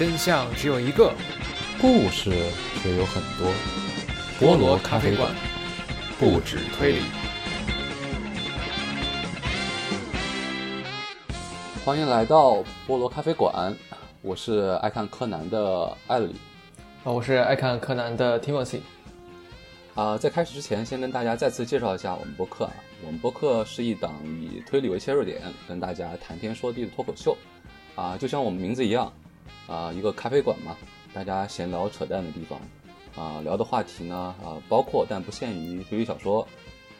真相只有一个，故事却有很多。菠萝咖啡馆，不止推理。欢迎来到菠萝咖啡馆，我是爱看柯南的艾里。啊，我是爱看柯南的 Timothy。啊，在开始之前，先跟大家再次介绍一下我们播客啊。我们播客是一档以推理为切入点，跟大家谈天说地的脱口秀。啊，就像我们名字一样，啊，一个咖啡馆嘛，大家闲聊扯淡的地方。啊，聊的话题呢，啊，包括但不限于推理小说，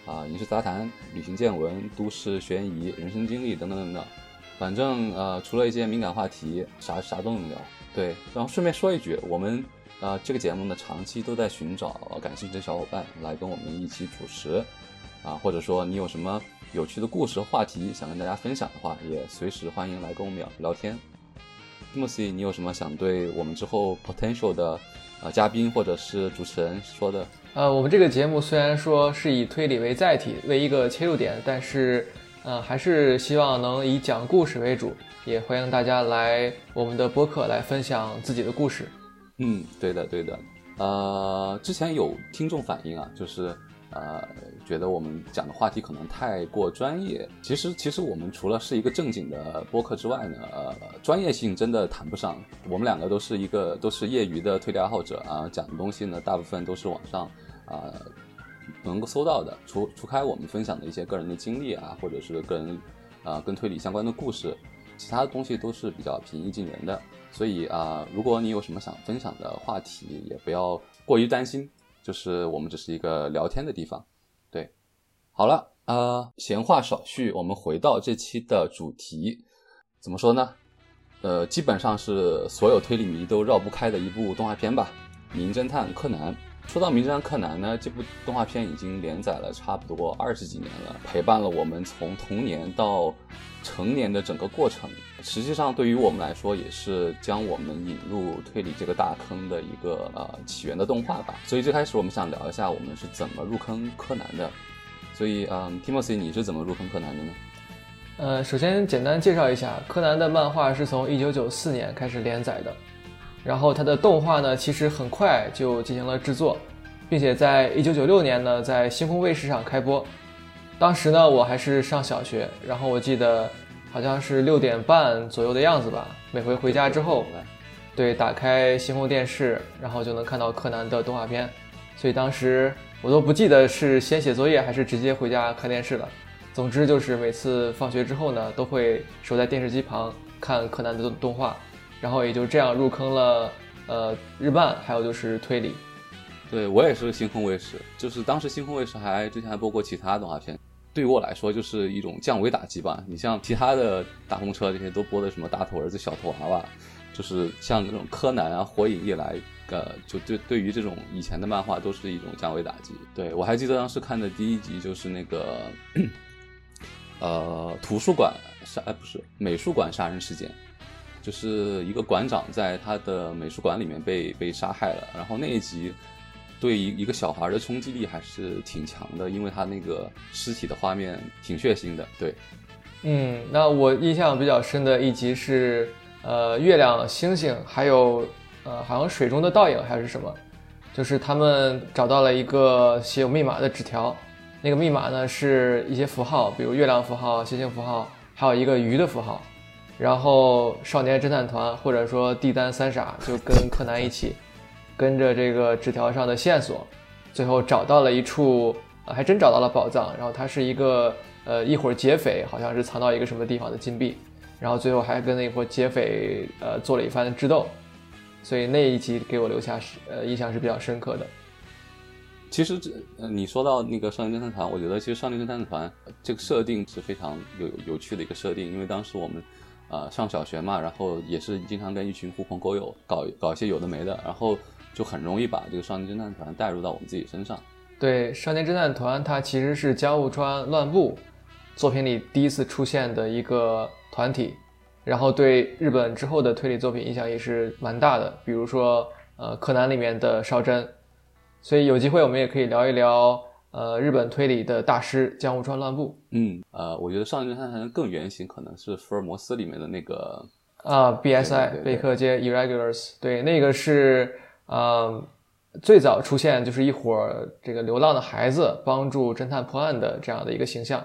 啊，影视杂谈、旅行见闻、都市悬疑、人生经历等等等等。反正呃，除了一些敏感话题，啥啥都能聊。对，然后顺便说一句，我们呃这个节目呢，长期都在寻找感兴趣的小伙伴来跟我们一起主持。啊，或者说你有什么有趣的故事话题想跟大家分享的话，也随时欢迎来跟我们聊聊天。Timothy，你有什么想对我们之后 potential 的呃嘉宾或者是主持人说的？呃，我们这个节目虽然说是以推理为载体，为一个切入点，但是呃还是希望能以讲故事为主，也欢迎大家来我们的播客来分享自己的故事。嗯，对的，对的。呃，之前有听众反映啊，就是。呃，觉得我们讲的话题可能太过专业。其实，其实我们除了是一个正经的播客之外呢，呃，专业性真的谈不上。我们两个都是一个都是业余的推理爱好者啊，讲的东西呢，大部分都是网上啊能够搜到的。除除开我们分享的一些个人的经历啊，或者是个人啊跟推理相关的故事，其他的东西都是比较平易近人的。所以啊，如果你有什么想分享的话题，也不要过于担心。就是我们只是一个聊天的地方，对，好了，呃，闲话少叙，我们回到这期的主题，怎么说呢？呃，基本上是所有推理迷都绕不开的一部动画片吧，《名侦探柯南》。说到《名侦探柯南》呢，这部动画片已经连载了差不多二十几年了，陪伴了我们从童年到成年的整个过程。实际上，对于我们来说，也是将我们引入推理这个大坑的一个呃起源的动画吧。所以最开始我们想聊一下我们是怎么入坑柯南的。所以，嗯，Timothy，你是怎么入坑柯南的呢？呃，首先简单介绍一下，柯南的漫画是从一九九四年开始连载的。然后它的动画呢，其实很快就进行了制作，并且在一九九六年呢，在星空卫视上开播。当时呢，我还是上小学，然后我记得好像是六点半左右的样子吧。每回回家之后，对，打开星空电视，然后就能看到柯南的动画片。所以当时我都不记得是先写作业还是直接回家看电视了。总之就是每次放学之后呢，都会守在电视机旁看柯南的动画。然后也就这样入坑了，呃，日漫，还有就是推理。对我也是星空卫视，就是当时星空卫视还之前还播过其他动画片，对于我来说就是一种降维打击吧。你像其他的大风车这些都播的什么大头儿子、小头娃娃，就是像那种柯南啊、火影一来，呃，就对对于这种以前的漫画都是一种降维打击。对我还记得当时看的第一集就是那个，呃，图书馆杀，哎，不是美术馆杀人事件。就是一个馆长在他的美术馆里面被被杀害了，然后那一集对一一个小孩的冲击力还是挺强的，因为他那个尸体的画面挺血腥的。对，嗯，那我印象比较深的一集是呃月亮、星星，还有呃好像水中的倒影还是什么，就是他们找到了一个写有密码的纸条，那个密码呢是一些符号，比如月亮符号、星星符号，还有一个鱼的符号。然后少年侦探团或者说地单三傻就跟柯南一起，跟着这个纸条上的线索，最后找到了一处，还真找到了宝藏。然后它是一个呃一伙劫匪，好像是藏到一个什么地方的金币，然后最后还跟那伙劫匪呃做了一番智斗，所以那一集给我留下是呃印象是比较深刻的。其实这呃你说到那个少年侦探团，我觉得其实少年侦探团这个设定是非常有有趣的一个设定，因为当时我们。呃，上小学嘛，然后也是经常跟一群狐朋狗友搞搞一些有的没的，然后就很容易把这个少年侦探团带入到我们自己身上。对，少年侦探团它其实是江户川乱步作品里第一次出现的一个团体，然后对日本之后的推理作品影响也是蛮大的，比如说呃柯南里面的少真，所以有机会我们也可以聊一聊。呃，日本推理的大师江户川乱步。嗯，呃，我觉得少年侦探团更原型可能是福尔摩斯里面的那个啊，BSI 贝克街 Irregulars，对，那个是呃最早出现就是一伙这个流浪的孩子帮助侦探破案的这样的一个形象。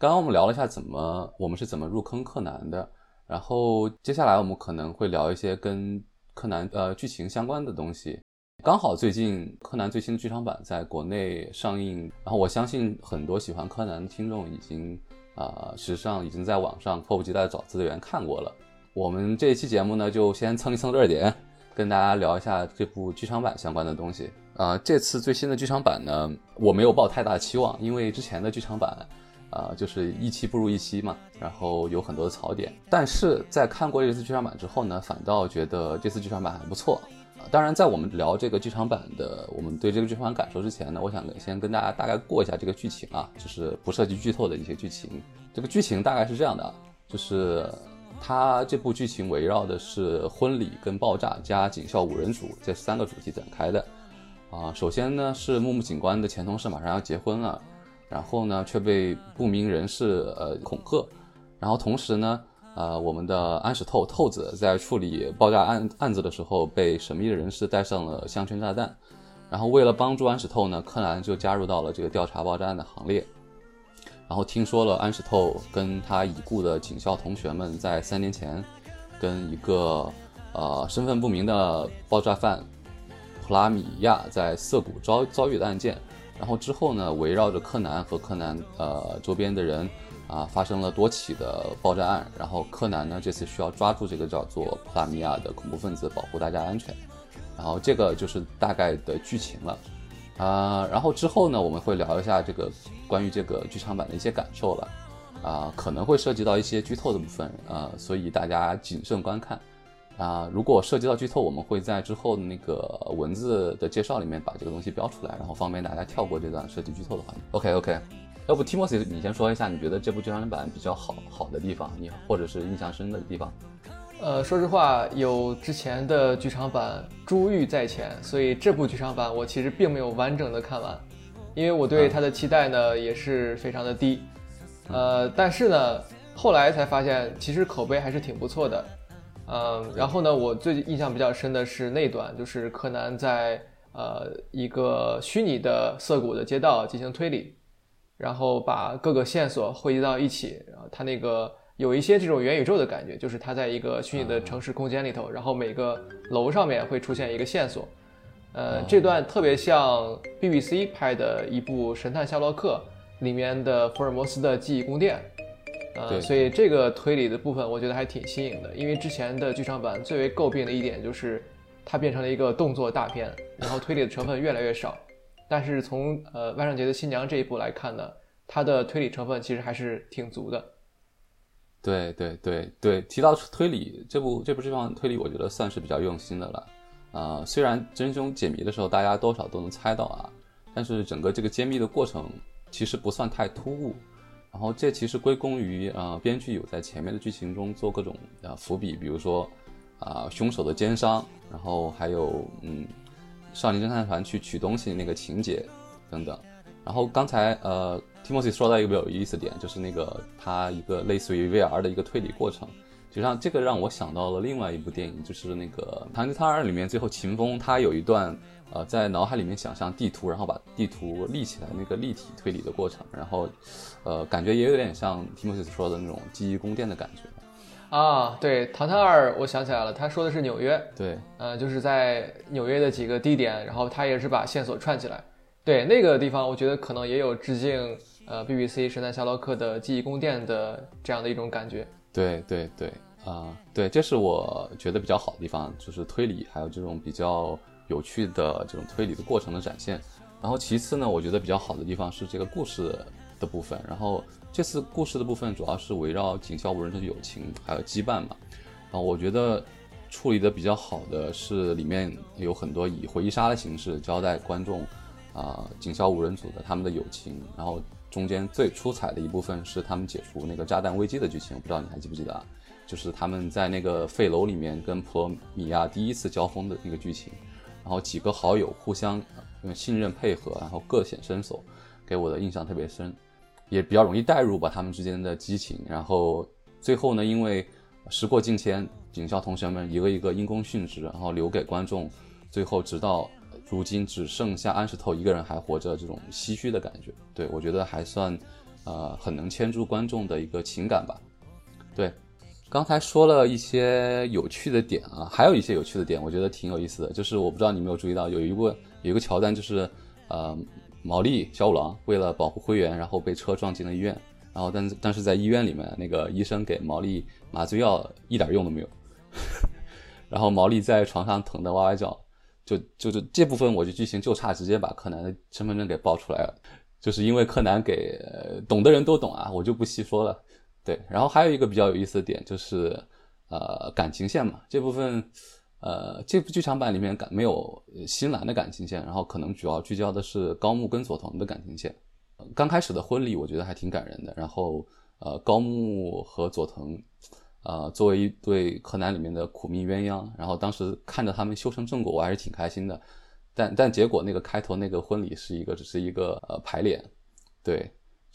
刚刚我们聊了一下怎么我们是怎么入坑柯南的，然后接下来我们可能会聊一些跟柯南呃剧情相关的东西。刚好最近柯南最新的剧场版在国内上映，然后我相信很多喜欢柯南的听众已经啊，实际上已经在网上迫不及待找资源看过了。我们这一期节目呢，就先蹭一蹭热点，跟大家聊一下这部剧场版相关的东西。啊，这次最新的剧场版呢，我没有抱太大期望，因为之前的剧场版。啊，就是一期不如一期嘛，然后有很多的槽点，但是在看过这次剧场版之后呢，反倒觉得这次剧场版还不错。当然，在我们聊这个剧场版的，我们对这个剧场版感受之前呢，我想先跟大家大概过一下这个剧情啊，就是不涉及剧透的一些剧情。这个剧情大概是这样的，就是它这部剧情围绕的是婚礼跟爆炸加警校五人组这三个主题展开的。啊，首先呢是木木警官的前同事马上要结婚了。然后呢，却被不明人士呃恐吓，然后同时呢，呃，我们的安史透透子在处理爆炸案案子的时候，被神秘的人士带上了项圈炸弹，然后为了帮助安史透呢，柯南就加入到了这个调查爆炸案的行列，然后听说了安史透跟他已故的警校同学们在三年前，跟一个呃身份不明的爆炸犯普拉米亚在涩谷遭遭遇的案件。然后之后呢，围绕着柯南和柯南呃周边的人啊，发生了多起的爆炸案。然后柯南呢，这次需要抓住这个叫做普拉米亚的恐怖分子，保护大家安全。然后这个就是大概的剧情了啊。然后之后呢，我们会聊一下这个关于这个剧场版的一些感受了啊，可能会涉及到一些剧透的部分啊，所以大家谨慎观看。啊，如果涉及到剧透，我们会在之后的那个文字的介绍里面把这个东西标出来，然后方便大家跳过这段涉及剧透的环节。OK OK，要不 Timothy 你先说一下，你觉得这部剧场版比较好好的地方，你或者是印象深的地方？呃，说实话，有之前的剧场版珠玉在前，所以这部剧场版我其实并没有完整的看完，因为我对它的期待呢也是非常的低。呃，但是呢，后来才发现其实口碑还是挺不错的。嗯，然后呢，我最印象比较深的是那段，就是柯南在呃一个虚拟的涩谷的街道进行推理，然后把各个线索汇集到一起，然后他那个有一些这种元宇宙的感觉，就是他在一个虚拟的城市空间里头，然后每个楼上面会出现一个线索，呃，这段特别像 BBC 拍的一部《神探夏洛克》里面的福尔摩斯的记忆宫殿。呃，所以这个推理的部分我觉得还挺新颖的，因为之前的剧场版最为诟病的一点就是它变成了一个动作大片，然后推理的成分越来越少。但是从呃万圣节的新娘这一部来看呢，它的推理成分其实还是挺足的。对对对对，提到推理，这部这部剧场推理我觉得算是比较用心的了。呃，虽然真凶解谜的时候大家多少都能猜到啊，但是整个这个揭秘的过程其实不算太突兀。然后这其实归功于呃编剧有在前面的剧情中做各种呃伏笔，比如说啊凶手的奸商，然后还有嗯少年侦探团去取东西那个情节等等。然后刚才呃 Timothy 说到一个比较有意思点，就是那个他一个类似于 VR 的一个推理过程，实际上这个让我想到了另外一部电影，就是那个《唐吉汤二》里面最后秦风他有一段。呃，在脑海里面想象地图，然后把地图立起来，那个立体推理的过程，然后，呃，感觉也有点像提莫西斯说的那种记忆宫殿的感觉。啊，对，《唐探二》，我想起来了，他说的是纽约。对，呃，就是在纽约的几个地点，然后他也是把线索串起来。对，那个地方，我觉得可能也有致敬呃 BBC《神探夏洛克》的记忆宫殿的这样的一种感觉。对对对，啊，对，这是我觉得比较好的地方，就是推理还有这种比较。有趣的这种推理的过程的展现，然后其次呢，我觉得比较好的地方是这个故事的部分。然后这次故事的部分主要是围绕警校五人的友情还有羁绊嘛。然后我觉得处理的比较好的是里面有很多以回忆杀的形式交代观众啊警校五人组的他们的友情。然后中间最出彩的一部分是他们解除那个炸弹危机的剧情，我不知道你还记不记得啊？就是他们在那个废楼里面跟普罗米亚第一次交锋的那个剧情。然后几个好友互相信任配合，然后各显身手，给我的印象特别深。也比较容易带入吧他们之间的激情。然后最后呢，因为时过境迁，警校同学们一个一个因公殉职，然后留给观众最后直到如今只剩下安石透一个人还活着，这种唏嘘的感觉，对我觉得还算呃很能牵住观众的一个情感吧。对，刚才说了一些有趣的点啊，还有一些有趣的点，我觉得挺有意思的，就是我不知道你没有注意到，有一个有一个桥段就是呃。毛利小五郎为了保护灰原，然后被车撞进了医院，然后但但是在医院里面，那个医生给毛利麻醉药一点用都没有，然后毛利在床上疼得哇哇叫，就就就这部分我就剧情就差直接把柯南的身份证给爆出来了，就是因为柯南给懂的人都懂啊，我就不细说了。对，然后还有一个比较有意思的点就是呃感情线嘛，这部分。呃，这部剧场版里面感没有新兰的感情线，然后可能主要聚焦的是高木跟佐藤的感情线。刚开始的婚礼我觉得还挺感人的，然后呃高木和佐藤，呃作为一对柯南里面的苦命鸳鸯，然后当时看着他们修成正果，我还是挺开心的。但但结果那个开头那个婚礼是一个只是一个呃排练，对，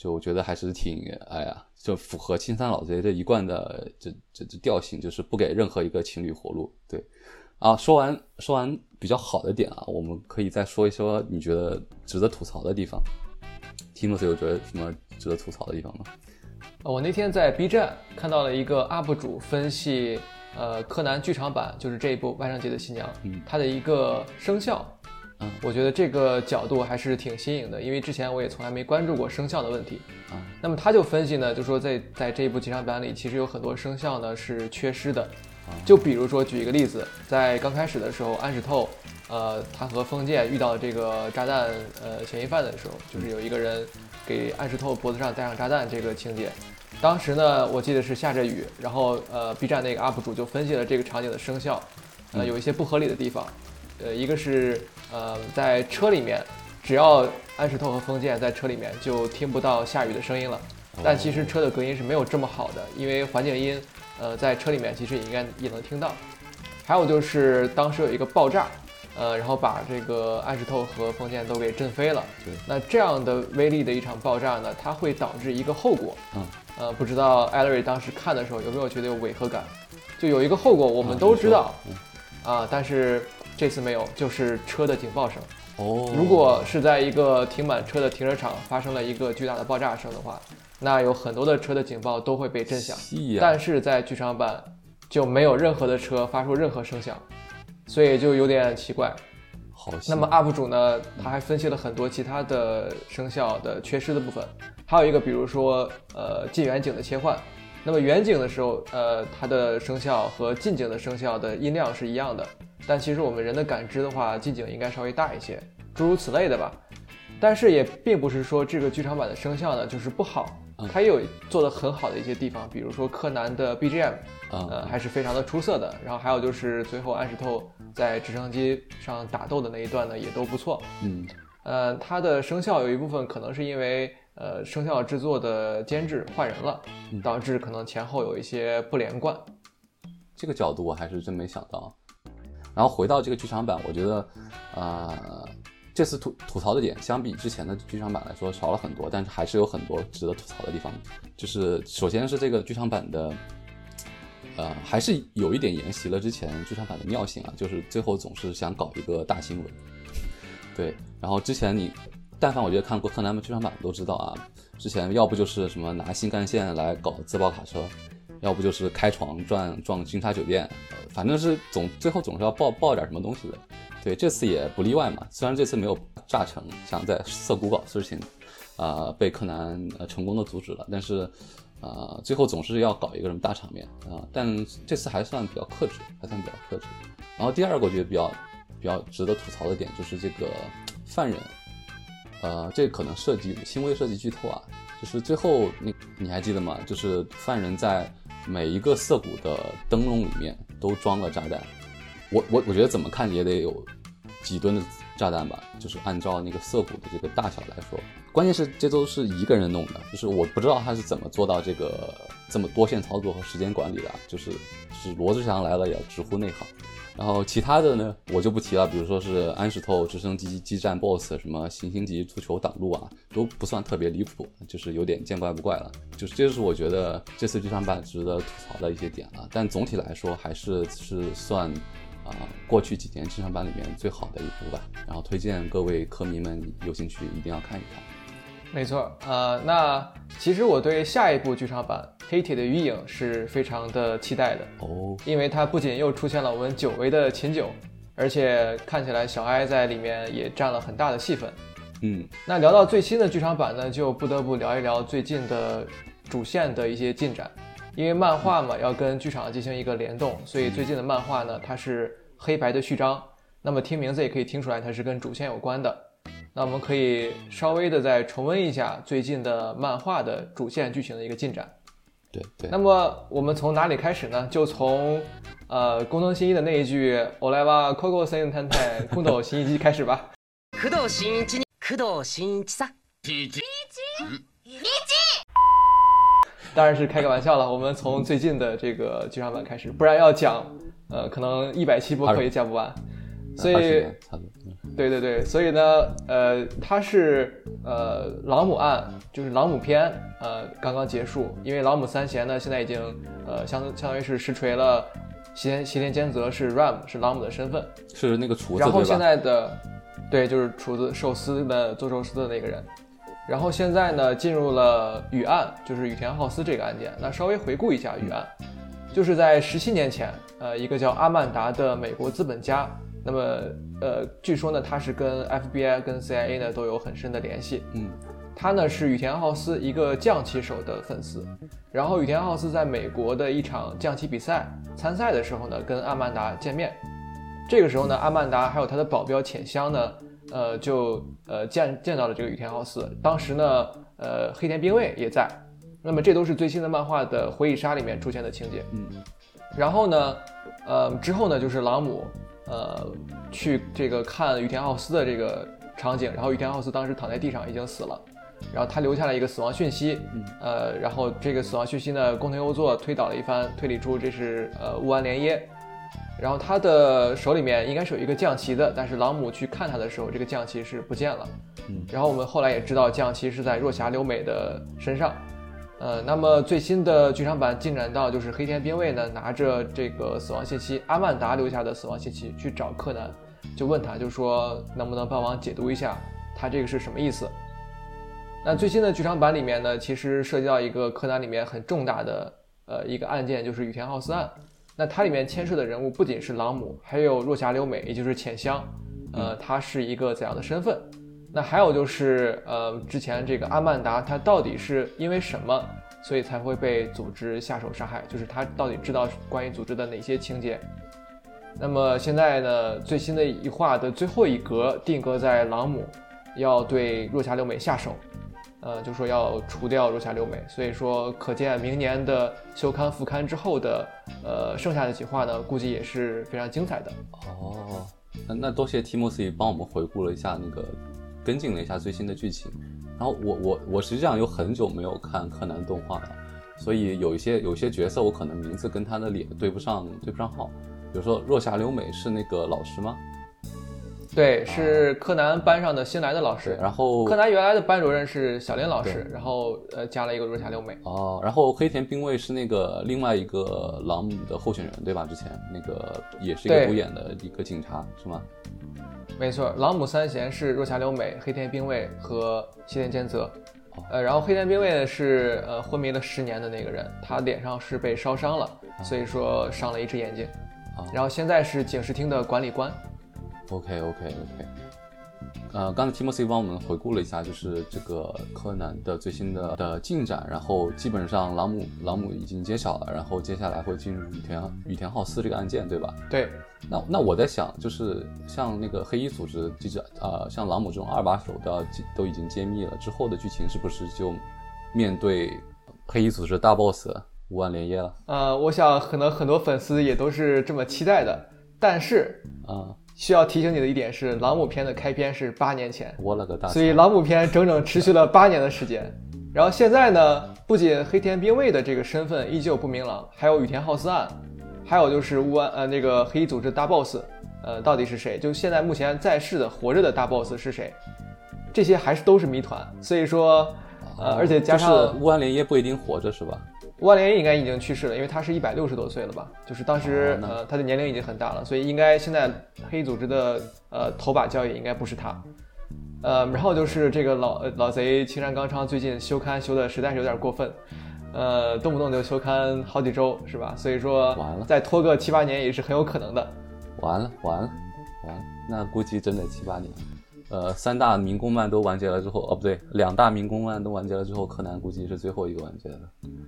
就我觉得还是挺哎呀，就符合青山老贼这一贯的这这这调性，就是不给任何一个情侣活路，对。啊，说完说完比较好的点啊，我们可以再说一说你觉得值得吐槽的地方。提莫斯有觉得什么值得吐槽的地方吗？我那天在 B 站看到了一个 UP 主分析，呃，柯南剧场版就是这一部《万圣节的新娘》，它的一个生效，嗯，我觉得这个角度还是挺新颖的，因为之前我也从来没关注过生效的问题。啊，那么他就分析呢，就说在在这一部剧场版里，其实有很多生效呢是缺失的。就比如说，举一个例子，在刚开始的时候，安史透，呃，他和封建遇到这个炸弹呃嫌疑犯的时候，就是有一个人给安史透脖子上戴上炸弹这个情节。当时呢，我记得是下着雨，然后呃，B 站那个 UP 主就分析了这个场景的生效，呃，有一些不合理的地方。呃，一个是呃，在车里面，只要安石透和封建在车里面，就听不到下雨的声音了。但其实车的隔音是没有这么好的，因为环境音。呃，在车里面其实也应该也能听到，还有就是当时有一个爆炸，呃，然后把这个安石透和封建都给震飞了。对，那这样的威力的一场爆炸呢，它会导致一个后果。嗯，呃，不知道艾瑞当时看的时候有没有觉得有违和感？就有一个后果，我们都知道，啊，但是这次没有，就是车的警报声。哦，如果是在一个停满车的停车场发生了一个巨大的爆炸声的话。那有很多的车的警报都会被震响，但是在剧场版就没有任何的车发出任何声响，所以就有点奇怪。好，那么 UP 主呢，他还分析了很多其他的声效的缺失的部分，还有一个比如说呃近远景的切换，那么远景的时候，呃它的声效和近景的声效的音量是一样的，但其实我们人的感知的话，近景应该稍微大一些，诸如此类的吧。但是也并不是说这个剧场版的声效呢就是不好。它也有做的很好的一些地方，比如说柯南的 BGM，呃，还是非常的出色的。然后还有就是最后安石透在直升机上打斗的那一段呢，也都不错。嗯，呃，它的声效有一部分可能是因为呃声效制作的监制换人了，导致可能前后有一些不连贯。这个角度我还是真没想到。然后回到这个剧场版，我觉得，啊。这次吐吐槽的点相比之前的剧场版来说少了很多，但是还是有很多值得吐槽的地方。就是首先是这个剧场版的，呃，还是有一点沿袭了之前剧场版的尿性啊，就是最后总是想搞一个大新闻。对，然后之前你但凡我觉得看过柯南的剧场版都知道啊，之前要不就是什么拿新干线来搞自爆卡车，要不就是开床撞撞金沙酒店，反正是总最后总是要爆爆点什么东西的。对，这次也不例外嘛。虽然这次没有炸成，想在涩谷搞事情，啊，被柯南呃成功的阻止了，但是，啊，最后总是要搞一个什么大场面啊。但这次还算比较克制，还算比较克制。然后第二个我觉得比较比较值得吐槽的点就是这个犯人，呃，这可能涉及轻微涉及剧透啊。就是最后你你还记得吗？就是犯人在每一个涩谷的灯笼里面都装了炸弹。我我我觉得怎么看也得有几吨的炸弹吧，就是按照那个涩谷的这个大小来说，关键是这都是一个人弄的，就是我不知道他是怎么做到这个这么多线操作和时间管理的，就是是罗志祥来了也要直呼内行，然后其他的呢，我就不提了，比如说是安石透直升机激战 BOSS，什么行星级足球挡路啊，都不算特别离谱，就是有点见怪不怪了。就是这就是我觉得这次剧场版值得吐槽的一些点了。但总体来说，还是是算啊、过去几年剧场版里面最好的一部吧。然后推荐各位科迷们有兴趣一定要看一看。没错，呃，那其实我对下一部剧场版《黑铁的余影》是非常的期待的，哦，因为它不仅又出现了我们久违的秦九，而且看起来小哀在里面也占了很大的戏份。嗯，那聊到最新的剧场版呢，就不得不聊一聊最近的主线的一些进展，因为漫画嘛要跟剧场进行一个联动，所以最近的漫画呢它是黑白的序章，那么听名字也可以听出来它是跟主线有关的。那我们可以稍微的再重温一下最近的漫画的主线剧情的一个进展。对对。那么我们从哪里开始呢？就从呃工藤新一的那一句“我来吧，Coco 森探探，工藤新一机”开始吧。工藤新一に工藤新一さ当然是开个玩笑了，我们从最近的这个剧场版开始，不然要讲，呃，可能一百期播客也讲不完。所以，差不多。嗯对对对，所以呢，呃，它是呃朗姆案，就是朗姆篇，呃，刚刚结束，因为朗姆三贤呢现在已经呃相相当于是实锤了西田西田兼则是 Ram 是朗姆的身份，是那个厨子然后现？在的，对，就是厨子寿司的做寿司的那个人。然后现在呢，进入了雨案，就是羽田浩司这个案件。那稍微回顾一下雨案，就是在十七年前，呃，一个叫阿曼达的美国资本家，那么呃，据说呢，他是跟 FBI 跟 CIA 呢都有很深的联系。嗯，他呢是羽田浩司一个将棋手的粉丝，然后羽田浩司在美国的一场将棋比赛参赛的时候呢，跟阿曼达见面。这个时候呢，阿曼达还有他的保镖浅香呢，呃，就呃见见到了这个羽田浩司。当时呢，呃，黑田兵卫也在。那么这都是最新的漫画的回忆杀里面出现的情节。嗯，然后呢，呃，之后呢就是朗姆，呃，去这个看羽田浩司的这个场景，然后羽田浩司当时躺在地上已经死了，然后他留下了一个死亡讯息，嗯。呃，然后这个死亡讯息呢，工藤优作推导了一番，推理出这是呃乌安连耶，然后他的手里面应该是有一个将旗的，但是朗姆去看他的时候，这个将旗是不见了，嗯。然后我们后来也知道将旗是在若霞留美的身上。呃，那么最新的剧场版进展到就是黑田兵卫呢拿着这个死亡信息，阿曼达留下的死亡信息去找柯南，就问他，就说能不能帮忙解读一下他这个是什么意思？那最新的剧场版里面呢，其实涉及到一个柯南里面很重大的呃一个案件，就是羽田浩司案。那它里面牵涉的人物不仅是朗姆，还有若狭留美，也就是浅香，呃，他是一个怎样的身份？那还有就是，呃，之前这个阿曼达，他到底是因为什么，所以才会被组织下手杀害？就是他到底知道关于组织的哪些情节？那么现在呢，最新的一话的最后一格定格在朗姆要对若霞流美下手，呃，就说要除掉若霞流美，所以说可见明年的休刊复刊之后的，呃，剩下的几话呢，估计也是非常精彩的。哦，那那多谢 Timothy 帮我们回顾了一下那个，跟进了一下最新的剧情。然后我我我实际上有很久没有看柯南动画了，所以有一些有一些角色我可能名字跟他的脸对不上对不上号。比如说若狭留美是那个老师吗？对，是柯南班上的新来的老师。然后柯南原来的班主任是小林老师，然后呃加了一个若霞流美。哦，然后黑田兵卫是那个另外一个朗姆的候选人对吧？之前那个也是一个对独眼的一个警察是吗？没错，朗姆三贤是若霞流美、黑田兵卫和西田兼泽。呃，然后黑田兵卫呢是呃昏迷了十年的那个人，他脸上是被烧伤了，所以说伤了一只眼睛。啊然后现在是警视厅的管理官。OK OK OK，呃，刚才 Timothy 帮我们回顾了一下，就是这个柯南的最新的的进展，然后基本上朗姆朗姆已经揭晓了，然后接下来会进入羽田羽田浩司这个案件，对吧？对，那那我在想，就是像那个黑衣组织记者，呃，像朗姆这种二把手都要都已经揭秘了，之后的剧情是不是就面对黑衣组织大 boss 五万连夜了？呃，我想可能很多粉丝也都是这么期待的，但是啊、需要提醒你的一点是，朗姆篇的开篇是八年前，我了个大！所以朗姆篇整整持续了八年的时间。然后现在呢，不仅黑田兵卫的这个身份依旧不明朗，还有羽田浩司案，还有就是乌安呃那个黑衣组织大 boss，呃到底是谁？就现在目前在世的活着的大 boss 是谁？这些还是都是谜团。所以说，呃，而且加上就是乌安连耶不一定活着是吧？乌安连应该已经去世了，因为他是一百六十多岁了吧？就是当时、哦呃他的年龄已经很大了，所以应该现在黑组织的呃头把交椅应该不是他。呃，然后就是这个老呃老贼青山刚昌最近休刊休的实在是有点过分，呃，动不动就休刊好几周是吧？所以说完了再拖个七八年也是很有可能的。完了完了完了，那估计真得七八年。呃，三大民工漫都完结了之后，哦不对，两大民工漫都完结了之后，柯南估计是最后一个完结的。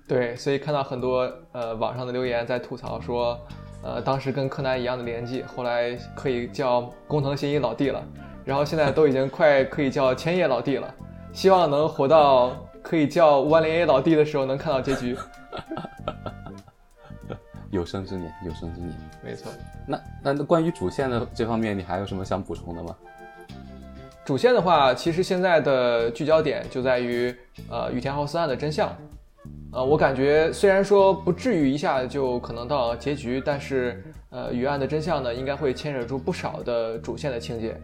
对，所以看到很多呃网上的留言在吐槽说，呃当时跟柯南一样的年纪，后来可以叫工藤新一老弟了，然后现在都已经快可以叫千叶老弟了，希望能活到可以叫乌安连耶老弟的时候能看到结局。有生之年，有生之年。没错，那那那关于主线的这方面，你还有什么想补充的吗？主线的话，其实现在的聚焦点就在于呃羽田浩司案的真相。呃，我感觉虽然说不至于一下就可能到结局，但是呃与案的真相呢，应该会牵扯出不少的主线的情节。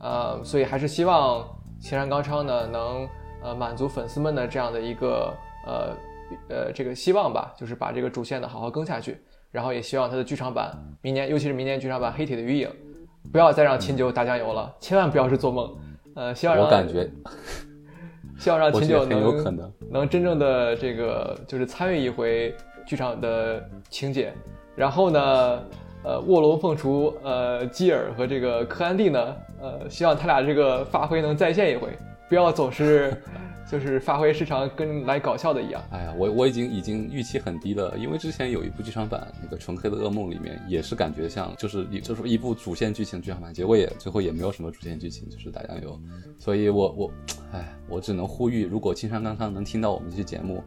呃，所以还是希望青山刚昌呢能呃满足粉丝们的这样的一个呃呃这个希望吧，就是把这个主线呢好好更下去。然后也希望他的剧场版明年，尤其是明年剧场版《黑铁的余影》，不要再让秦九打酱油了，千万不要是做梦。呃，希望让我感觉，希望让我秦九能能。能真正的这个就是参与一回剧场的情节，然后呢，呃，卧龙凤雏，呃，基尔和这个柯安蒂呢，呃，希望他俩这个发挥能再现一回，不要总是就是发挥失常跟来搞笑的一样。哎呀，我我已经已经预期很低了，因为之前有一部剧场版，那个《纯黑的噩梦》里面也是感觉像就是一就是一部主线剧情剧场版，结果也最后也没有什么主线剧情，就是打酱油。所以我我，哎，我只能呼吁，如果青山刚刚能听到我们这期节目，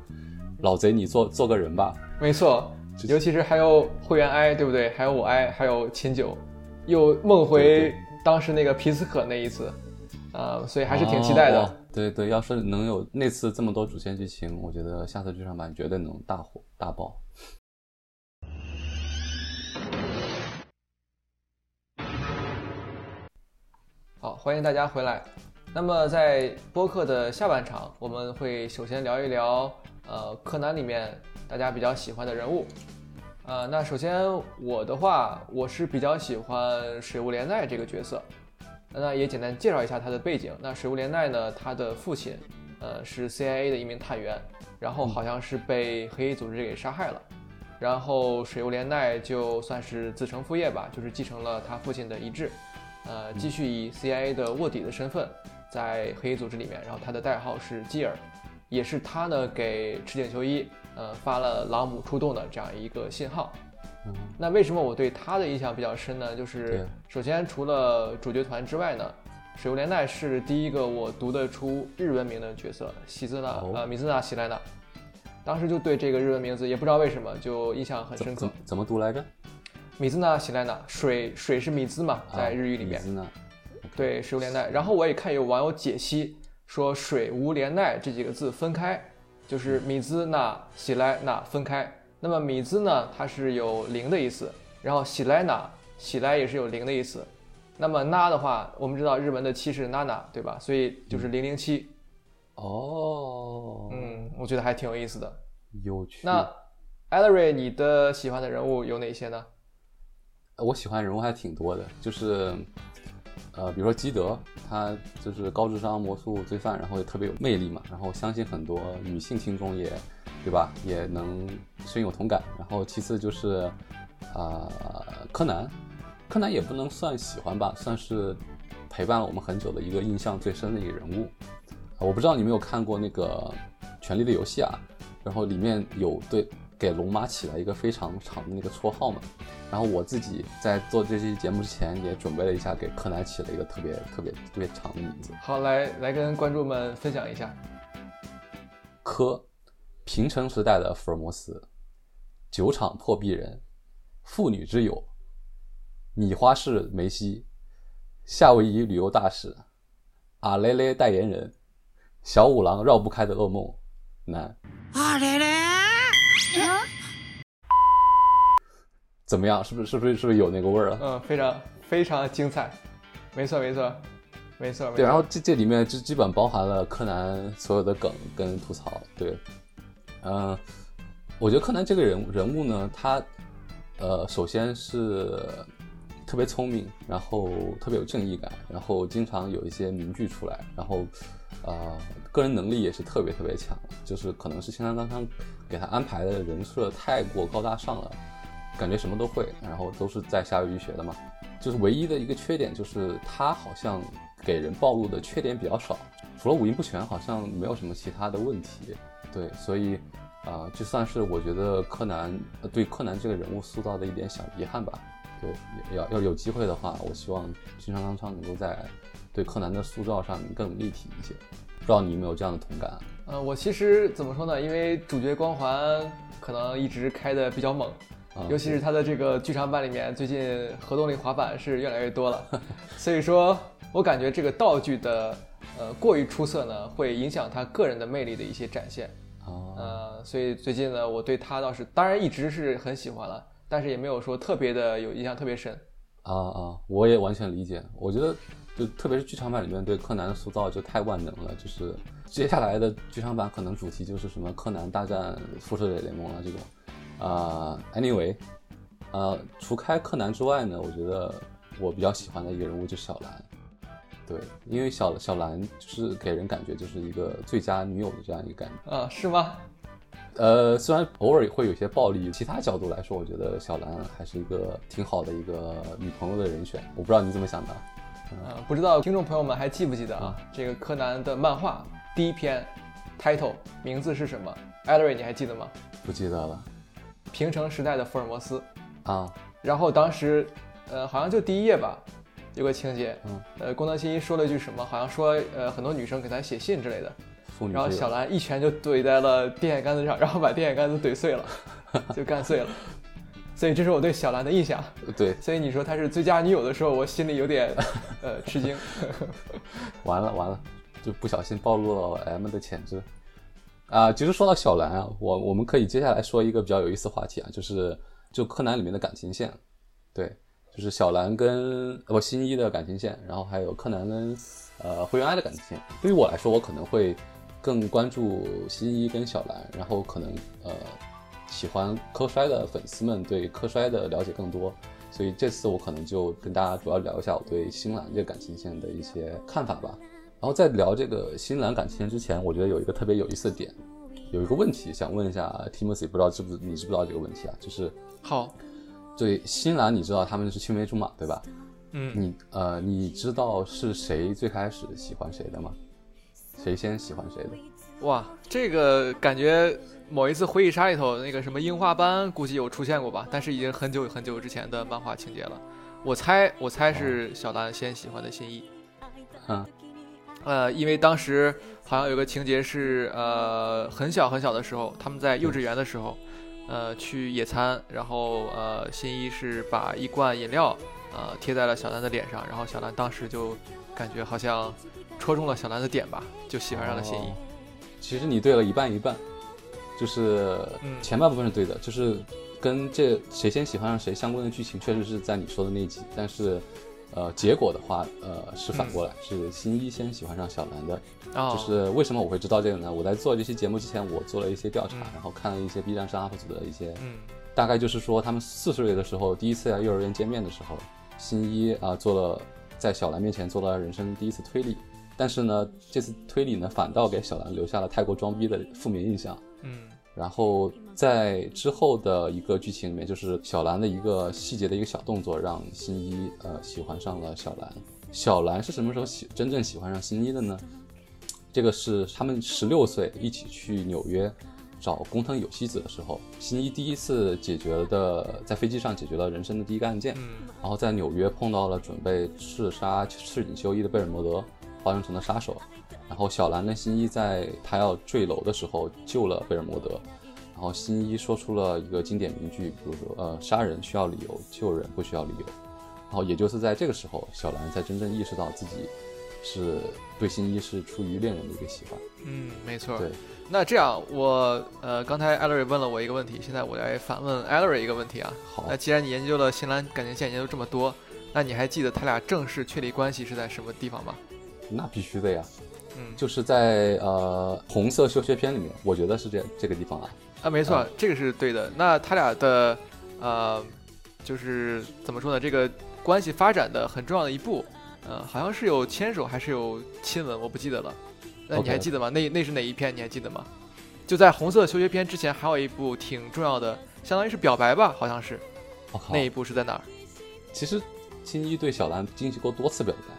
老贼你做做个人吧。没错，尤其是还有会员 I，对不对？还有我 I，还有秦九，又梦回当时那个皮斯可那一次，啊、所以还是挺期待的。哦对对，要是能有那次这么多主线剧情，我觉得下次剧场版绝对能大火大爆。好，欢迎大家回来。那么在播客的下半场，我们会首先聊一聊呃柯南里面大家比较喜欢的人物。呃，那首先我的话，我是比较喜欢水雾连奈这个角色。那也简单介绍一下他的背景。那水户莲奈呢，他的父亲呃是 CIA 的一名探员，然后好像是被黑衣组织给杀害了。然后水户莲奈就算是子承父业吧，就是继承了他父亲的遗志，呃，继续以 CIA 的卧底的身份在黑衣组织里面。然后他的代号是基尔，也是他呢给赤井秀一呃发了朗姆出动的这样一个信号。嗯那为什么我对他的印象比较深呢？就是首先除了主角团之外呢，水无莲奈是第一个我读得出日文名的角色，喜兹娜哦呃米兹娜喜莱娜。当时就对这个日文名字也不知道为什么就印象很深刻怎么读来着？米兹娜喜莱娜，水水是米兹嘛，在日语里面？对，水无莲奈。然后我也看有网友解析说，水无莲奈这几个字分开，就是米兹娜喜来那分开。那么米兹呢，它是有零的意思，然后喜来那喜来也是有零的意思。那么那的话，我们知道日文的七是娜娜，对吧？所以就是零零七。哦，嗯，我觉得还挺有意思的。有趣。那 e l l e r y 你的喜欢的人物有哪些呢？我喜欢人物还挺多的，就是，呃，比如说基德，他就是高智商魔术罪犯，然后也特别有魅力嘛，然后相信很多女性听众也，对吧，也能深有同感。然后其次就是，啊、柯南，柯南也不能算喜欢吧，算是陪伴了我们很久的一个印象最深的一个人物。我不知道你有没有看过那个《权力的游戏》啊，然后里面有对给龙妈起了一个非常长的那个绰号嘛。然后我自己在做这期节目之前也准备了一下，给柯南起了一个特别特别特别长的名字。好，来来跟观众们分享一下。柯，平成时代的福尔摩斯，酒厂破壁人，妇女之友，米花市梅西，夏威夷旅游大使，阿雷雷代言人，小五郎绕不开的噩梦，男。あれれ怎么样？是不是是不是是不是有那个味儿了？嗯，非常非常精彩，没错没错没错。对，然后这这里面就基本包含了柯南所有的梗跟吐槽。对，嗯，我觉得柯南这个人人物呢，他呃，首先是特别聪明，然后特别有正义感，然后经常有一些名句出来，然后呃，个人能力也是特别特别强，就是可能是新三刚刚给他安排的人设太过高大上了。感觉什么都会，然后都是在夏威夷学的嘛，就是唯一的一个缺点就是他好像给人暴露的缺点比较少，除了五音不全，好像没有什么其他的问题。对，所以啊，就算是我觉得柯南对柯南这个人物塑造的一点小遗憾吧。对，要要有机会的话，我希望新川刚昌能够在对柯南的塑造上更立体一些。不知道你有没有这样的同感？呃，我其实怎么说呢？因为主角光环可能一直开的比较猛。尤其是他的这个剧场版里面，最近核动力滑板是越来越多了，所以说我感觉这个道具的呃过于出色呢，会影响他个人的魅力的一些展现。呃，所以最近呢，我对他倒是当然一直是很喜欢了，但是也没有说特别的有印象特别深。啊啊，我也完全理解。我觉得就特别是剧场版里面对柯南的塑造就太万能了，就是接下来的剧场版可能主题就是什么柯南大战复仇者联盟啊这种。啊，anyway，呃，除开柯南之外呢，我觉得我比较喜欢的一个人物就是小兰，对，因为小小兰就是给人感觉就是一个最佳女友的这样一个感觉啊，是吗？呃，虽然偶尔会有些暴力，其他角度来说，我觉得小兰还是一个挺好的一个女朋友的人选。我不知道你怎么想的？啊，不知道听众朋友们还记不记得啊？这个柯南的漫画第一篇 title 名字是什么？艾德瑞，你还记得吗？不记得了。平成时代的福尔摩斯啊，然后当时，呃，好像就第一页吧，有个情节，嗯，呃，宫藤新一说了一句什么，好像说，呃，很多女生给他写信之类的，然后小兰一拳就怼在了电线杆子上，然后把电线杆子怼碎了，就干碎了，所以这是我对小兰的印象。对，所以你说她是最佳女友的时候，我心里有点，呃，吃惊。完了完了，就不小心暴露了 M 的潜质。啊，其实说到小兰啊，我我们可以接下来说一个比较有意思的话题啊，就是就柯南里面的感情线，对，就是小兰跟不新一的感情线，然后还有柯南跟呃灰原哀的感情线。对于我来说，我可能会更关注新一跟小兰，然后可能呃喜欢柯衰的粉丝们对柯衰的了解更多，所以这次我可能就跟大家主要聊一下我对新兰这个感情线的一些看法吧。然后在聊这个新兰感情线之前，我觉得有一个特别有意思的点，有一个问题想问一下 Timothy，不知道知不知你知不知道这个问题啊？就是好，对新兰，你知道他们是青梅竹马对吧？嗯，你呃，你知道是谁最开始喜欢谁的吗？谁先喜欢谁的？哇，这个感觉某一次回忆杀里头那个什么樱花班估计有出现过吧，但是已经很久很久之前的漫画情节了。我猜我猜是小兰先喜欢的新一。嗯。呃，因为当时好像有个情节是，呃，很小很小的时候，他们在幼稚园的时候，呃，去野餐，然后呃，新一是把一罐饮料，呃，贴在了小兰的脸上，然后小兰当时就感觉好像戳中了小兰的点吧，就喜欢上了新一。其实你对了一半一半，就是前半部分是对的，就是跟这谁先喜欢上谁相关的剧情确实是在你说的那集，但是。呃，结果的话，呃，是反过来，是新一先喜欢上小兰的。就是为什么我会知道这个呢？我在做这期节目之前，我做了一些调查，然后看了一些 B 站上 UP 主的一些，大概就是说，他们四岁的时候第一次在幼儿园见面的时候，新一啊做了在小兰面前做了人生第一次推理，但是呢，这次推理呢反倒给小兰留下了太过装逼的负面印象。嗯。然后在之后的一个剧情里面，就是小兰的一个细节的一个小动作，让新一呃喜欢上了小兰。小兰是什么时候喜真正喜欢上新一的呢？这个是他们十六岁一起去纽约找工藤有希子的时候，新一第一次解决的在飞机上解决了人生的第一个案件。然后在纽约碰到了准备刺杀赤井秀一的贝尔摩德，化身成的杀手。然后小兰跟新一在他要坠楼的时候救了贝尔摩德，然后新一说出了一个经典名句，比如说呃杀人需要理由，救人不需要理由。然后也就是在这个时候，小兰才真正意识到自己是对新一是出于恋人的一个喜欢。嗯，没错。对，那这样我呃，刚才艾瑞问了我一个问题，现在我来反问艾瑞一个问题啊。好那，既然你研究了新兰感情线研究这么多，那你还记得他俩正式确立关系是在什么地方吗？那必须的呀，嗯，就是在呃红色修学篇里面，我觉得是这这个地方啊。啊，没错，啊这个是对的。那他俩的呃，就是怎么说呢？这个关系发展的很重要的一步，呃，好像是有牵手还是有亲吻，我不记得了。那你还记得吗？那那是哪一篇？你还记得吗？就在红色修学篇之前，还有一部挺重要的，相当于是表白吧，好像是。我靠那，一部是在哪儿？其实青一对小兰进行过多次表白，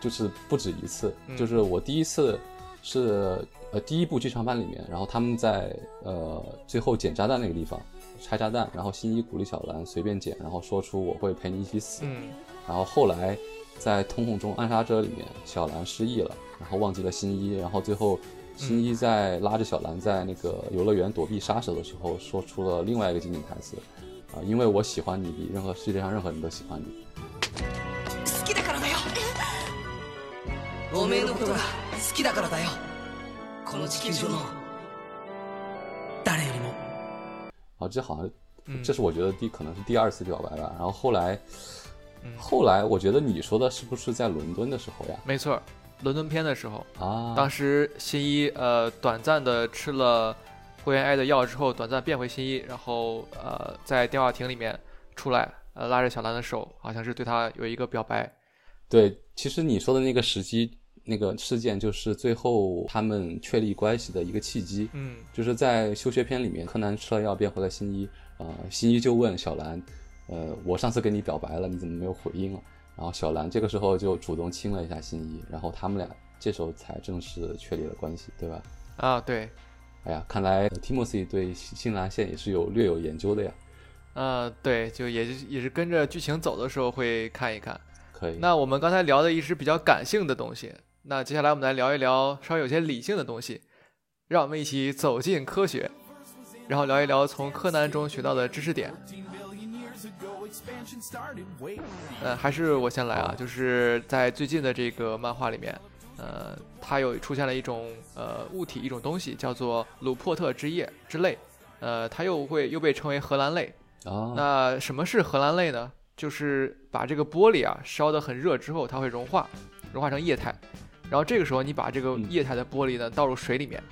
就是不止一次。嗯就是我第一次是呃第一部剧场版里面，然后他们在呃最后捡炸弹那个地方拆炸弹，然后新一鼓励小兰随便捡，然后说出我会陪你一起死。嗯然后后来在《瞳孔中暗杀者》里面，小兰失忆了，然后忘记了新一，然后最后新一在拉着小兰在那个游乐园躲避杀手的时候，说出了另外一个经典台词，啊、因为我喜欢你比任何世界上任何人都喜欢你。おめえのことが好きだからだよこの地球上の誰よりも啊，这好像嗯，这是我觉得第可能是第二次表白吧。然后后来，嗯后来我觉得你说的是不是在伦敦的时候呀？没错，伦敦篇的时候，啊，当时新一呃短暂的吃了灰原哀的药之后，短暂变回新一，然后呃在电话亭里面出来，呃拉着小兰的手，好像是对她有一个表白。对，其实你说的那个时机， 那个事件就是最后他们确立关系的一个契机。嗯就是在休学篇里面，柯南吃了药变回了新一，呃，新一就问小兰，呃，我上次跟你表白了，你怎么没有回应了？然后小兰这个时候就主动亲了一下新一，然后他们俩这时候才正式确立了关系，对吧？啊对，哎呀，看来 Timothy 对新兰线也是有略有研究的呀，呃对，就也是也是跟着剧情走的时候会看一看。可以。那我们刚才聊的一直比较感性的东西，那接下来我们来聊一聊稍微有些理性的东西，让我们一起走进科学，然后聊一聊从柯南中学到的知识点。呃，还是我先来啊，就是在最近的这个漫画里面，呃，它有出现了一种呃物体，一种东西叫做鲁珀特之夜之泪，呃，它又会又被称为荷兰泪。啊，那什么是荷兰泪呢？就是把这个玻璃啊烧得很热之后，它会融化，融化成液态。然后这个时候你把这个嗯液态的玻璃呢倒入水里面，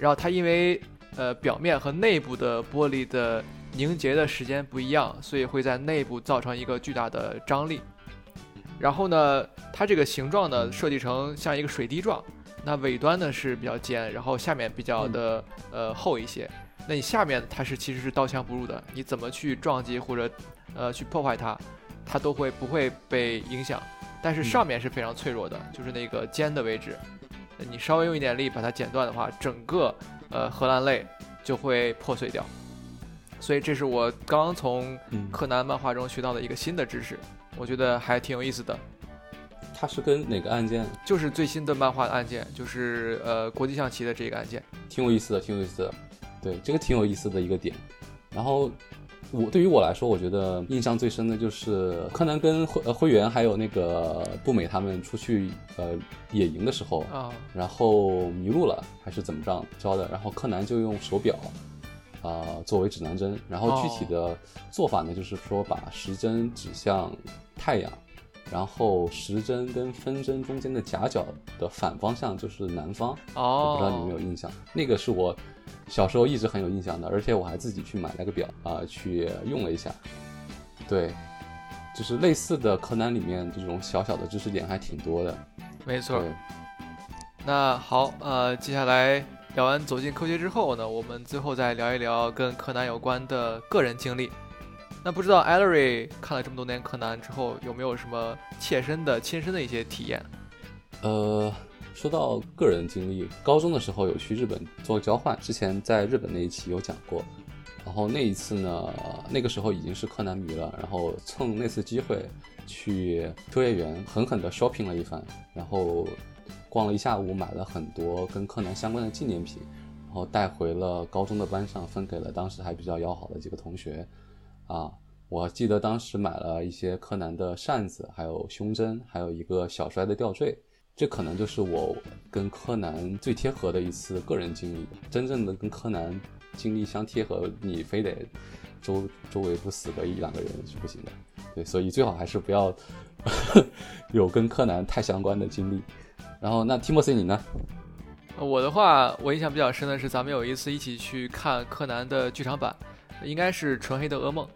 然后它因为呃表面和内部的玻璃的凝结的时间不一样，所以会在内部造成一个巨大的张力。然后呢，它这个形状呢设计成像一个水滴状，那尾端呢是比较尖，然后下面比较的呃厚一些。那你下面它是其实是刀枪不入的，你怎么去撞击或者呃去破坏它，它都会不会被影响。但是上面是非常脆弱的，就是那个尖的位置，你稍微用一点力把它剪断的话，整个呃荷兰泪就会破碎掉。所以这是我刚从嗯，柯南漫画中学到的一个新的知识，我觉得还挺有意思的。它是跟哪个案件就是最新的漫画的案件，就是呃国际象棋的这个案件。挺有意思的，挺有意思的。对，这个挺有意思的一个点。然后我对于我来说，我觉得印象最深的就是柯南跟灰呃灰原还有那个步美他们出去呃野营的时候，啊，然后迷路了还是怎么着着的，然后柯南就用手表。啊、作为指南针，然后具体的做法呢，就是说把时针指向太阳，然后时针跟分针中间的夹角的反方向就是南方，不知道你有没有印象，那个是我小时候一直很有印象的，而且我还自己去买了个表啊、去用了一下。对，就是类似的柯南里面这种小小的知识点还挺多的。没错。对，那好，呃，接下来聊完走进科学之后呢，我们最后再聊一聊跟柯南有关的个人经历。那不知道 Ellery 看了这么多年柯南之后，有没有什么切身的、亲身的一些体验？呃，说到个人经历，高中的时候有去日本做交换，之前在日本那一期有讲过。然后那一次呢，那个时候已经是柯南迷了，然后趁那次机会去秋叶原狠狠地 shopping 了一番，然后逛了一下午，买了很多跟柯南相关的纪念品，然后带回了高中的班上，分给了当时还比较要好的几个同学。啊，我记得当时买了一些柯南的扇子，还有胸针，还有一个小摔的吊坠。这可能就是我跟柯南最贴合的一次个人经历。真正的跟柯南经历相贴合，你非得周周围不死个一两个人是不行的。对，所以最好还是不要 有跟柯南太相关的经历。然后，那 Timothy 你呢？我的话，我印象比较深的是，咱们有一次一起去看柯南的剧场版，应该是《纯黑的噩梦》。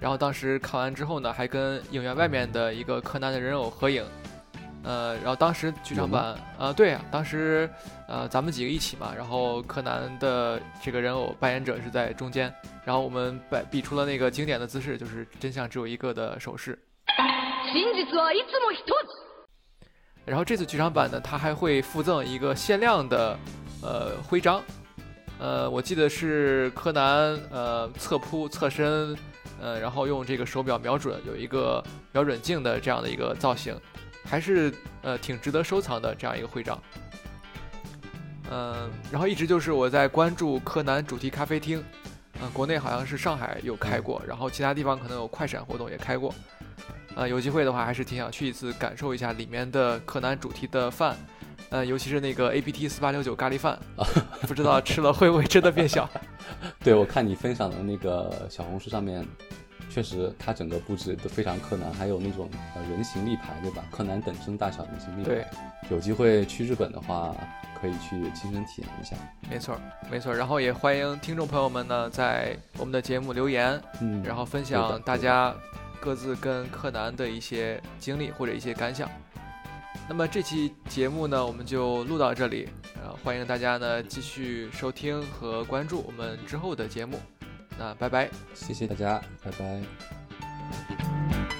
然后当时看完之后呢，还跟影院外面的一个柯南的人偶合影。呃，然后当时剧场版，呃，对啊，当时呃咱们几个一起嘛，然后柯南的这个人偶扮演者是在中间，然后我们摆比出了那个经典的姿势，就是真相只有一个的手势。然后这次剧场版呢，它还会附赠一个限量的呃徽章，呃，我记得是柯南呃侧扑侧身，呃，然后用这个手表瞄准，有一个瞄准镜的这样的一个造型，还是呃挺值得收藏的这样一个徽章。嗯，然后一直就是我在关注柯南主题咖啡厅，嗯，国内好像是上海有开过，然后其他地方可能有快闪活动也开过。呃，有机会的话，还是挺想去一次，感受一下里面的柯南主题的饭，呃，尤其是那个 A P T 四八六九咖喱饭，不知道吃了会不会真的变小？对，我看你分享的那个小红书上面，确实它整个布置都非常柯南，还有那种呃人形立牌，对吧？柯南等身大小人形立牌。对，有机会去日本的话，可以去亲身体验一下。没错，没错。然后也欢迎听众朋友们呢，在我们的节目留言，嗯，然后分享大家。各自跟柯南的一些经历或者一些感想。那么这期节目呢，我们就录到这里。呃，欢迎大家呢继续收听和关注我们之后的节目。那拜拜，谢谢大家，拜拜。